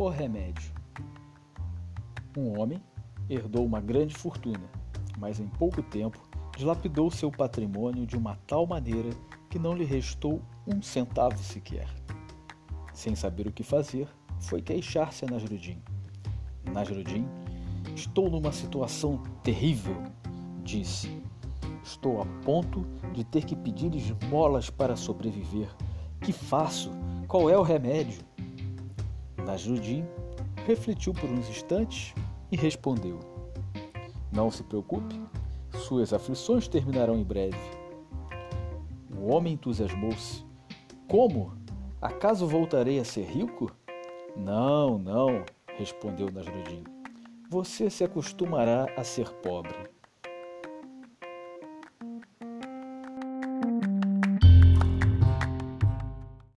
O remédio. Um homem herdou uma grande fortuna, mas em pouco tempo dilapidou seu patrimônio de uma tal maneira que não lhe restou um centavo sequer. Sem saber o que fazer, foi queixar-se a Nasruddin. Nasruddin, estou numa situação terrível, disse. Estou a ponto de ter que pedir esmolas para sobreviver. Que faço? Qual é o remédio? Nasruddin refletiu por uns instantes e respondeu: Não se preocupe, suas aflições terminarão em breve. O homem entusiasmou-se. Como? Acaso voltarei a ser rico? Não, não, respondeu Nasruddin. Você se acostumará a ser pobre.